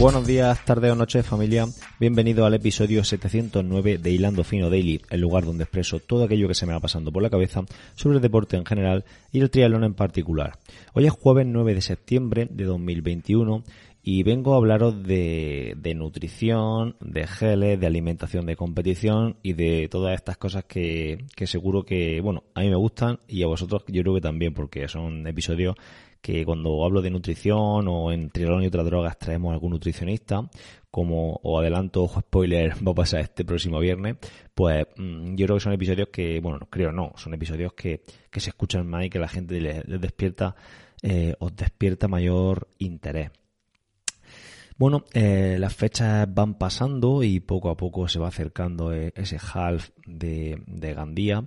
Buenos días, tarde o noche familia. Bienvenido al episodio 709 de Hilando Fino Daily, el lugar donde expreso todo aquello que se me va pasando por la cabeza sobre el deporte en general y el triatlón en particular. Hoy es jueves 9 de septiembre de 2021 y vengo a hablaros de, de, nutrición, de geles, de alimentación de competición y de todas estas cosas que, que seguro que, bueno, a mí me gustan y a vosotros yo creo que también porque son episodios que cuando hablo de nutrición o en triatlón y otras drogas traemos a algún nutricionista, como os adelanto, ojo spoiler, va a pasar este próximo viernes, pues mm, yo creo que son episodios que, bueno, no creo no, son episodios que, que se escuchan más y que la gente les, despierta, eh, os despierta mayor interés. Bueno, eh, las fechas van pasando y poco a poco se va acercando eh, ese half de, de Gandía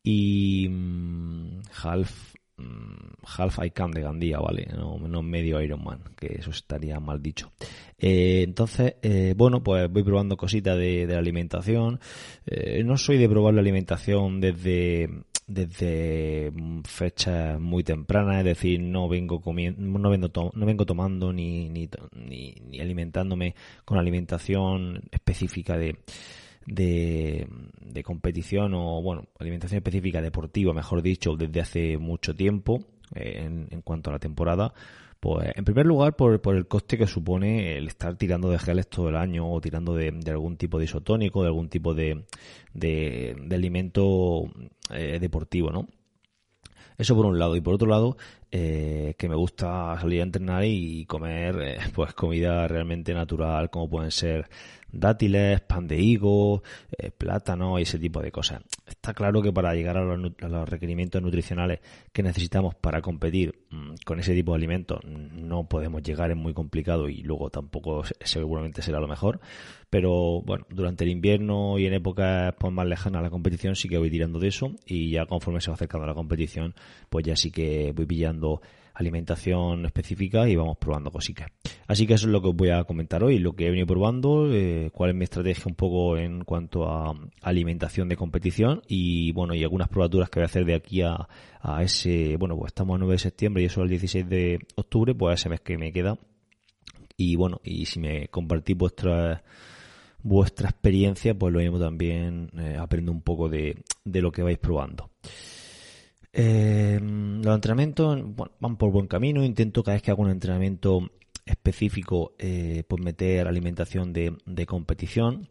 y mmm, half Mm, half Icam de Gandía, ¿vale? No, no, medio Ironman, que eso estaría mal dicho. Eh, entonces, bueno, pues voy probando cositas de, la alimentación. No soy de probar la alimentación desde desde fechas muy tempranas, es decir, no vengo comiendo, no vengo, no vengo tomando ni, ni, ni, ni alimentándome con alimentación específica de, de, de, competición o, bueno, alimentación específica deportiva, mejor dicho, desde hace mucho tiempo eh, en, cuanto a la temporada. Pues, en primer lugar, por, por, el coste que supone el estar tirando de geles todo el año o tirando de, algún tipo de isotónico, de algún tipo de, de, de alimento eh, deportivo, ¿no? Eso por un lado. Y por otro lado, eh, que me gusta salir a entrenar y comer eh, pues comida realmente natural, como pueden ser dátiles, pan de higo, eh, plátano y ese tipo de cosas. Está claro que para llegar a los, requerimientos nutricionales que necesitamos para competir mmm, con ese tipo de alimentos no podemos llegar, es muy complicado y luego tampoco seguramente será lo mejor. Pero bueno, durante el invierno y en épocas pues, más lejanas a la competición sí que voy tirando de eso y ya conforme se va acercando a la competición pues ya sí que voy pillando alimentación específica y vamos probando cositas. Así que eso es lo que os voy a comentar hoy, lo que he venido probando, eh, cuál es mi estrategia un poco en cuanto a alimentación de competición y bueno, y algunas probaturas que voy a hacer de aquí a, a ese, bueno, pues estamos a 9 de septiembre y eso el 16 de octubre, pues ese mes que me queda. Y bueno, y si me compartís vuestra vuestra experiencia, pues lo mismo también eh, aprendo un poco de, de lo que vais probando. Eh, los entrenamientos bueno, van por buen camino. Intento cada vez que hago un entrenamiento específico, eh, pues meter alimentación de, de, competición.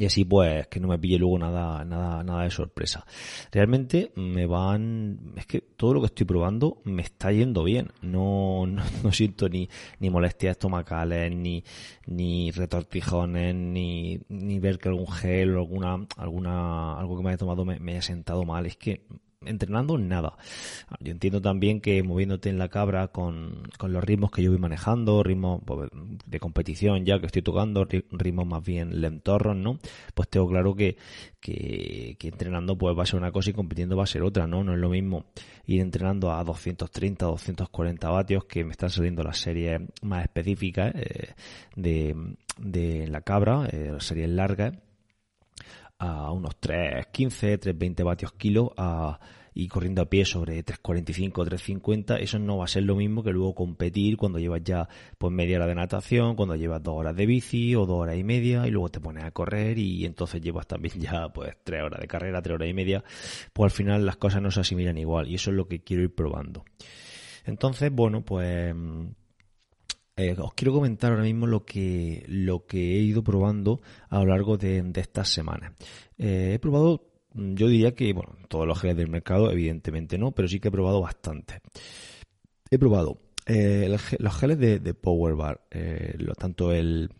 Y así pues que no me pille luego nada, nada, nada de sorpresa. Realmente me van, es que todo lo que estoy probando me está yendo bien. No, no, no siento ni, ni molestias estomacales, ni, ni retortijones, ni, ni ver que algún gel o alguna, alguna, algo que me haya tomado me, me haya sentado mal. Es que entrenando nada. Yo entiendo también que moviéndote en la cabra con, con los ritmos que yo voy manejando, ritmos pues, de competición ya que estoy tocando, ritmos más bien lentorros, ¿no? Pues tengo claro que, que, entrenando pues va a ser una cosa y compitiendo va a ser otra, ¿no? No es lo mismo ir entrenando a 230, 240 vatios que me están saliendo las series más específicas eh, de, de la cabra, eh, las series largas a unos 3.15, 3.20 vatios kilo a, y corriendo a pie sobre 3.45, 3.50, eso no va a ser lo mismo que luego competir cuando llevas ya pues media hora de natación, cuando llevas dos horas de bici o dos horas y media y luego te pones a correr y entonces llevas también ya pues tres horas de carrera, tres horas y media, pues al final las cosas no se asimilan igual y eso es lo que quiero ir probando. Entonces, bueno, pues eh, os quiero comentar ahora mismo lo que, lo que he ido probando a lo largo de, estas semanas. Eh, he probado, yo diría que, bueno, todos los geles del mercado, evidentemente no, pero sí que he probado bastante. He probado eh, los geles de, de Power Bar, lo, tanto el,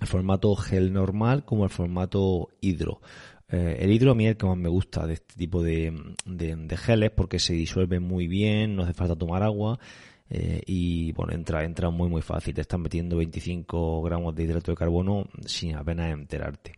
formato gel normal como el formato hidro. El hidro a mí es el que más me gusta de este tipo de, de, de geles porque se disuelve muy bien, no hace falta tomar agua eh, y bueno, entra, entra muy muy fácil. Te están metiendo 25 gramos de hidrato de carbono sin apenas enterarte.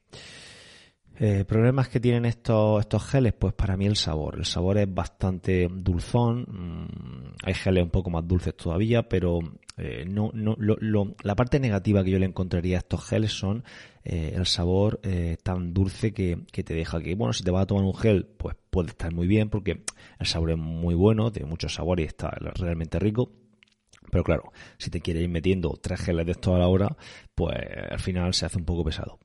Eh, problemas que tienen estos, estos geles, pues para mí el sabor. El sabor es bastante dulzón. Mm, hay geles un poco más dulces todavía, pero eh, no, no, lo, lo, la parte negativa que yo le encontraría a estos geles son eh, el sabor eh, tan dulce que, que, te deja. Que bueno, si te vas a tomar un gel, pues puede estar muy bien porque el sabor es muy bueno, tiene mucho sabor y está realmente rico Pero claro, si te quieres ir metiendo tres geles de esto a la hora, pues al final se hace un poco pesado.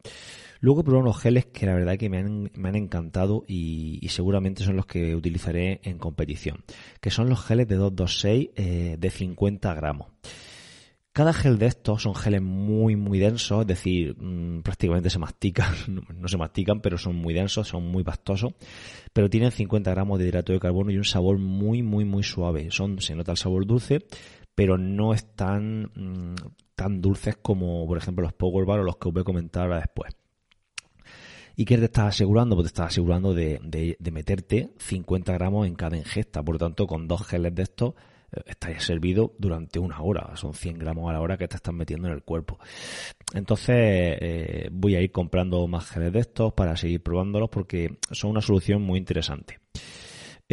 Luego he unos geles que la verdad que me han, me han encantado y, seguramente son los que utilizaré en competición, que son los geles de 226 eh, de 50 gramos. Cada gel de estos son geles muy, muy densos, es decir, mm, prácticamente se mastican, no, se mastican, pero son muy densos, son muy pastosos, pero tienen 50 gramos de hidrato de carbono y un sabor muy, muy, muy suave. Son, se nota el sabor dulce, pero no están mm, tan dulces como, por ejemplo, los Power Bar o los que os voy a comentar ahora después. ¿Y qué te estás asegurando? Pues te estás asegurando de, meterte 50 gramos en cada ingesta. Por lo tanto, con dos geles de estos estaría servido durante una hora. Son 100 gramos a la hora que te están metiendo en el cuerpo. Entonces eh, voy a ir comprando más geles de estos para seguir probándolos porque son una solución muy interesante.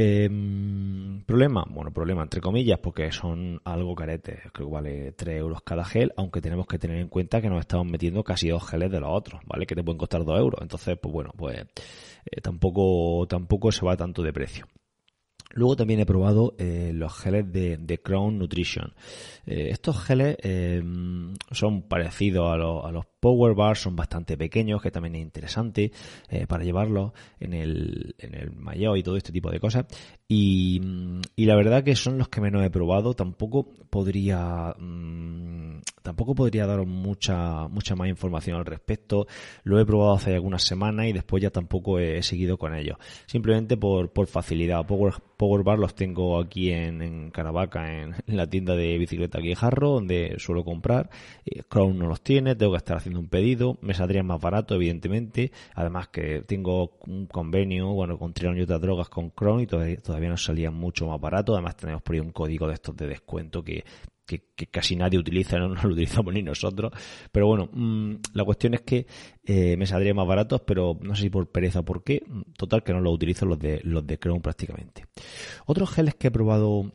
Em, problema, bueno, problema entre comillas, porque son algo caretes, creo que vale 3 euros cada gel, aunque tenemos que tener en cuenta que nos estamos metiendo casi dos geles de los otros, ¿vale? Que te pueden costar 2 euros. Entonces, pues bueno, pues eh, tampoco, tampoco se va tanto de precio. Luego también he probado eh, los geles de, Crown Nutrition. Eh, estos geles eh, son parecidos a, los Power Bars, son bastante pequeños, que también es interesante para llevarlos en el, en el maillot y todo este tipo de cosas. Y, la verdad que son los que menos he probado. Tampoco podría mmm, tampoco podría daros mucha mucha más información al respecto. Lo he probado hace algunas semanas y después ya tampoco he, seguido con ellos. Simplemente por, por facilidad. Power, Power Bar los tengo aquí en, en Caravaca, en, la tienda de bicicleta Guijarro, donde suelo comprar. Eh, Crown no los tiene, tengo que estar haciendo un pedido. Me saldría más barato, evidentemente. Además que tengo un convenio, bueno, con Trion y otras drogas con Crown y todavía, todavía nos salía mucho más barato. Además tenemos por ahí un código de estos de descuento que que, casi nadie utiliza, ¿no? lo utilizamos ni nosotros. Pero bueno, mmm, la cuestión es que eh, me saldría más baratos, pero no sé si por pereza o por qué. Total, que no los utilizo los de, los de Chrome prácticamente. Otros geles que he probado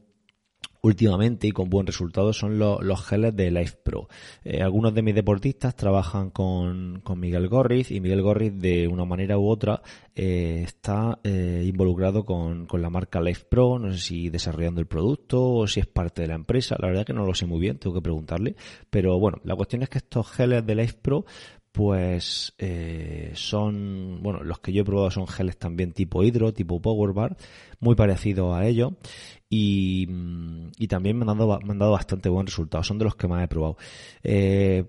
últimamente y con buen resultado son los geles de Life Pro. Eh, algunos de mis deportistas trabajan con, con, Miguel Gorriz y Miguel Gorriz de una manera u otra eh, está eh, involucrado con, con, la marca Life Pro, no sé si desarrollando el producto o si es parte de la empresa, la verdad que no lo sé muy bien, tengo que preguntarle, pero bueno, la cuestión es que estos geles de Life Pro pues eh, son, bueno, los que yo he probado son geles también tipo hidro, tipo power bar, muy parecidos a ellos y, y también me han, dado, me han dado bastante buen resultado, son de los que más he probado. Eh,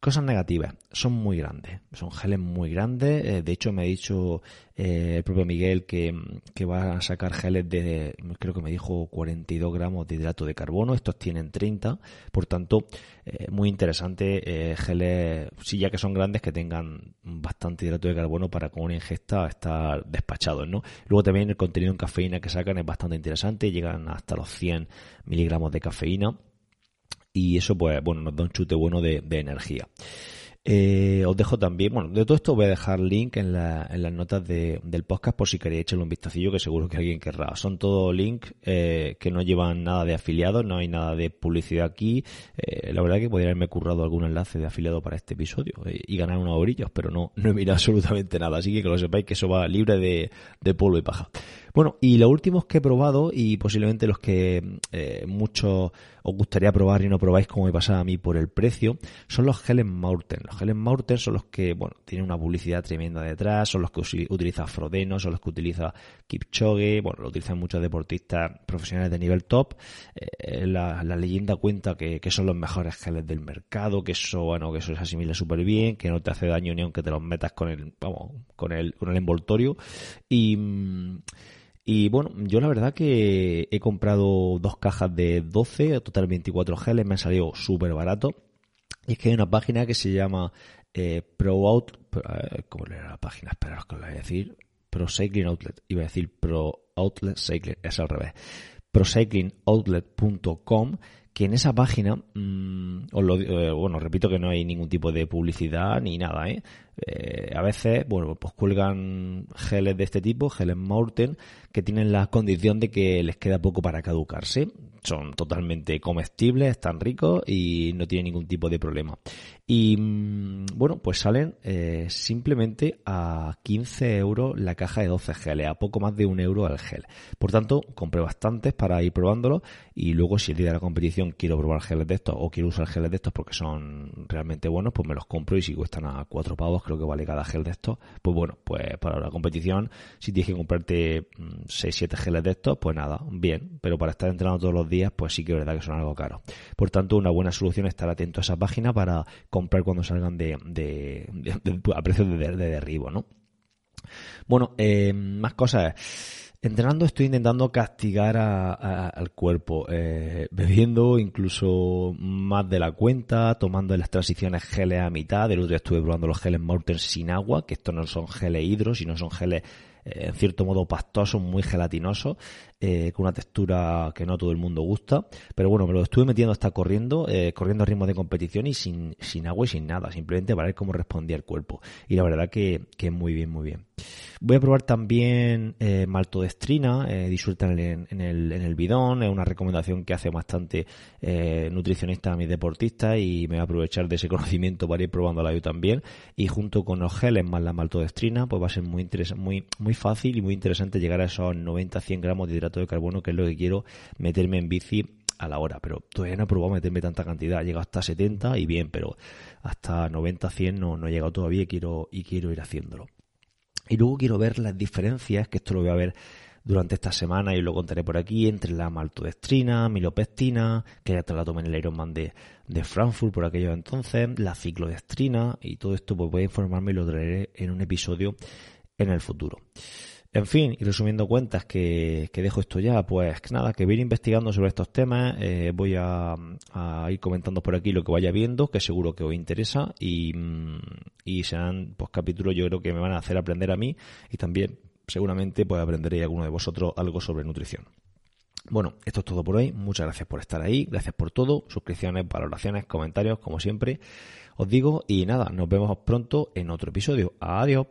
Cosas negativas, son muy grandes, son geles muy grandes, eh, de hecho me ha dicho eh, el propio Miguel que, que, va a sacar geles de, creo que me dijo 42 gramos de hidrato de carbono, estos tienen 30, por tanto, eh, muy interesante, geles, sí ya que son grandes, que tengan bastante hidrato de carbono para con una ingesta estar despachados, ¿no? Luego también el contenido en cafeína que sacan es bastante interesante, llegan hasta los 100 miligramos de cafeína y eso pues bueno nos da un chute bueno de, energía. Eh, os dejo también, bueno, de todo esto voy a dejar link en, la, en las notas de, del podcast por si queréis echarle un vistacillo que seguro que alguien querrá. Son todos links eh, que no llevan nada de afiliados, no hay nada de publicidad aquí. Eh, la verdad que podría haberme currado algún enlace de afiliado para este episodio y ganar unos orillos, pero no, no he mirado absolutamente nada. Así que que lo sepáis que eso va libre de, de polvo y paja. Bueno, y los últimos que he probado y posiblemente los que eh, muchos os gustaría probar y no probáis como me pasa a mí por el precio, son los Helen Maurten. Los Helen Maurten son los que, bueno, tienen una publicidad tremenda detrás, son los que utiliza Frodeno, son los que utiliza Kipchoge, bueno, lo utilizan muchos deportistas profesionales de nivel top. Eh, la, leyenda cuenta que, son los mejores geles del mercado, que eso, bueno, que eso se asimila súper bien, que no te hace daño ni aunque te los metas con el, vamos, con el, con el envoltorio. Y, mm, y bueno, yo la verdad que he comprado dos cajas de 12, total 24 geles, me ha salido súper barato. Y es que hay una página que se llama eh, ProOut, eh, ¿cómo era la página? Espera, que lo voy a decir. Pro Cycling Outlet. Iba a decir Pro Outlet Cycling, es al revés. ProCyclingOutlet.com que en esa página, mmm, os lo, eh, bueno, repito que no hay ningún tipo de publicidad ni nada, ¿eh? ¿eh? a veces, bueno, pues cuelgan geles de este tipo, geles Maurten, que tienen la condición de que les queda poco para caducarse. Son totalmente comestibles, están ricos y no tienen ningún tipo de problema. Y mm, bueno, pues salen eh, simplemente a 15 euros la caja de 12 geles, a poco más de un euro al gel. Por tanto, compré bastantes para ir probándolo y luego si el día de la competición quiero probar geles de estos o quiero usar geles de estos porque son realmente buenos, pues me los compro y si cuestan a 4 pavos, creo que vale cada gel de estos, pues bueno, pues para la competición, si tienes que comprarte 6-7 mm, geles de estos, pues nada, bien, pero para estar entrenando todos los días, pues sí que es verdad que son algo caros. Por tanto, una buena solución es estar atento a esa página para comprar cuando salgan de, a precios de, derribo, ¿no? Bueno, eh, más cosas. Entrenando estoy intentando castigar al cuerpo, eh, bebiendo incluso más de la cuenta, tomando las transiciones geles a mitad. El otro día estuve probando los geles Morten sin agua, que estos no son geles hidro, sino son geles en cierto modo pastosos, muy gelatinosos, eh, con una textura que no todo el mundo gusta. Pero bueno, me lo estuve metiendo hasta corriendo, eh, corriendo a ritmo de competición y sin, sin agua y sin nada, simplemente para ver cómo respondía el cuerpo. Y la verdad que, que muy bien, muy bien. Voy a probar también eh, maltodestrina, eh, disuelta en el, en, el, en el bidón, es una recomendación que hace bastante eh, nutricionista a mis deportistas y me voy a aprovechar de ese conocimiento para ir probándola yo también. Y junto con los geles más la maltodestrina, pues va a ser muy, muy, muy fácil y muy interesante llegar a esos 90-100 gramos de hidrato de carbono, que es lo que quiero meterme en bici a la hora, pero todavía no he probado meterme tanta cantidad. He llegado hasta 70 y bien, pero hasta 90, 100 no, no he llegado todavía y quiero, y quiero ir haciéndolo. Y luego quiero ver las diferencias, que esto lo voy a ver durante esta semana y lo contaré por aquí, entre la maltodestrina, milopestina, que ya te la tomé en el Ironman de, de Frankfurt por aquello entonces, la ciclodestrina y todo esto pues voy a informarme y lo traeré en un episodio en el futuro. En fin, y resumiendo cuentas que, dejo esto ya, pues nada, que voy a ir investigando sobre estos temas, eh, voy a, ir comentando por aquí lo que vaya viendo, que seguro que os interesa, y, mm, y serán pues capítulos yo creo que me van a hacer aprender a mí y también seguramente pues aprenderé alguno de vosotros algo sobre nutrición. Bueno, esto es todo por hoy. Muchas gracias por estar ahí. Gracias por todo. Suscripciones, valoraciones, comentarios, como siempre. Os digo, y nada, nos vemos pronto en otro episodio. Adiós.